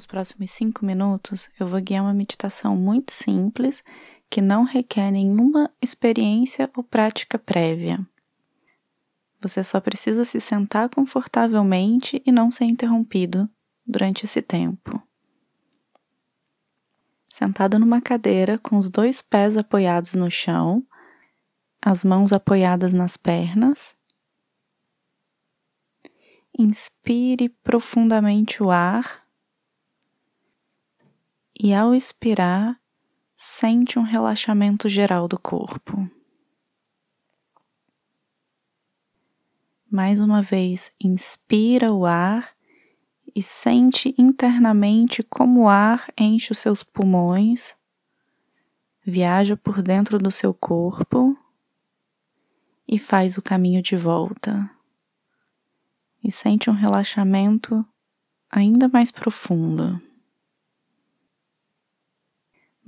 Nos próximos cinco minutos, eu vou guiar uma meditação muito simples que não requer nenhuma experiência ou prática prévia. Você só precisa se sentar confortavelmente e não ser interrompido durante esse tempo. Sentado numa cadeira com os dois pés apoiados no chão, as mãos apoiadas nas pernas. Inspire profundamente o ar e, ao expirar, sente um relaxamento geral do corpo. Mais uma vez, inspira o ar e sente internamente como o ar enche os seus pulmões, viaja por dentro do seu corpo e faz o caminho de volta. E sente um relaxamento ainda mais profundo.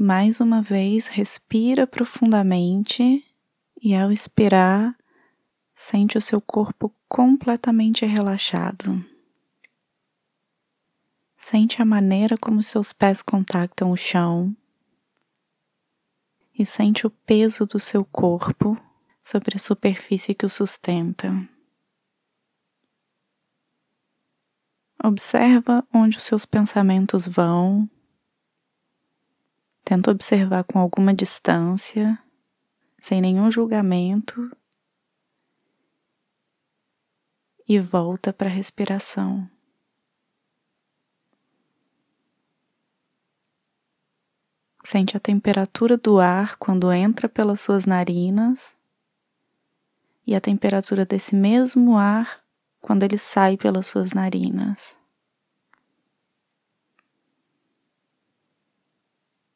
Mais uma vez, respira profundamente e, ao expirar, sente o seu corpo completamente relaxado. Sente a maneira como seus pés contactam o chão e sente o peso do seu corpo sobre a superfície que o sustenta. Observa onde os seus pensamentos vão. Tenta observar com alguma distância, sem nenhum julgamento, e volta para a respiração. Sente a temperatura do ar quando entra pelas suas narinas e a temperatura desse mesmo ar quando ele sai pelas suas narinas.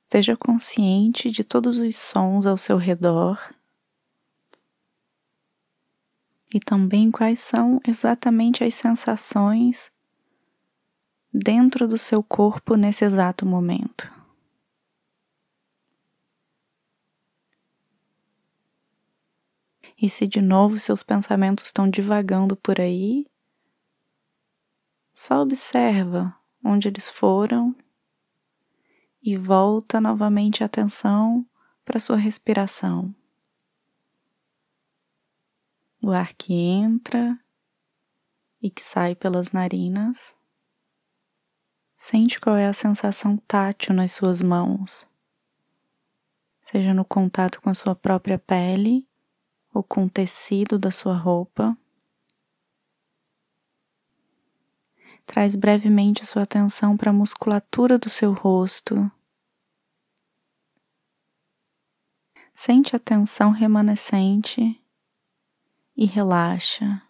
Esteja consciente de todos os sons ao seu redor e também quais são exatamente as sensações dentro do seu corpo nesse exato momento. E se de novo seus pensamentos estão divagando por aí, só observa onde eles foram e volta novamente a atenção para sua respiração. O ar que entra e que sai pelas narinas. Sente qual é a sensação tátil nas suas mãos, seja no contato com a sua própria pele ou com o tecido da sua roupa. Traz brevemente sua atenção para a musculatura do seu rosto. Sente a tensão remanescente e relaxa.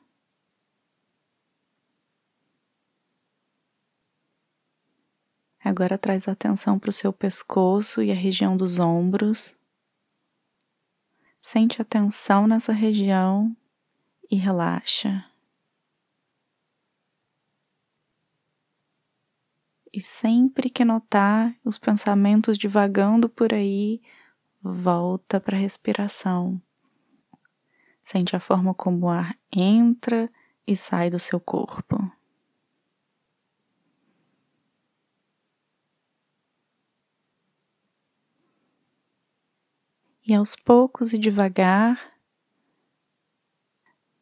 Agora traz atenção para o seu pescoço e a região dos ombros. Sente a tensão nessa região e relaxa. E sempre que notar os pensamentos divagando por aí, volta para a respiração. Sente a forma como o ar entra e sai do seu corpo. e aos poucos e devagar,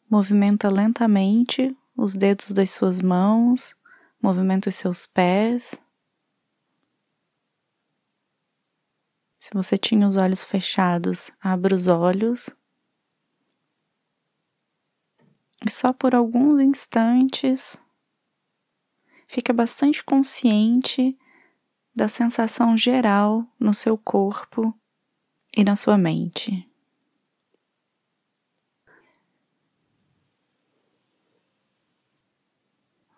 movimenta lentamente os dedos das suas mãos, movimenta os seus pés. Se você tinha os olhos fechados, abra os olhos. E só por alguns instantes fica bastante consciente da sensação geral no seu corpo e na sua mente.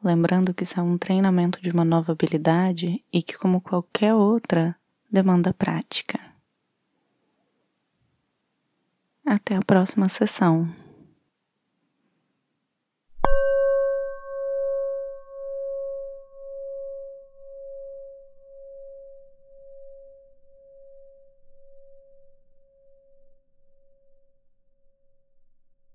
Lembrando que isso é um treinamento de uma nova habilidade e que, como qualquer outra, demanda prática. Até a próxima sessão.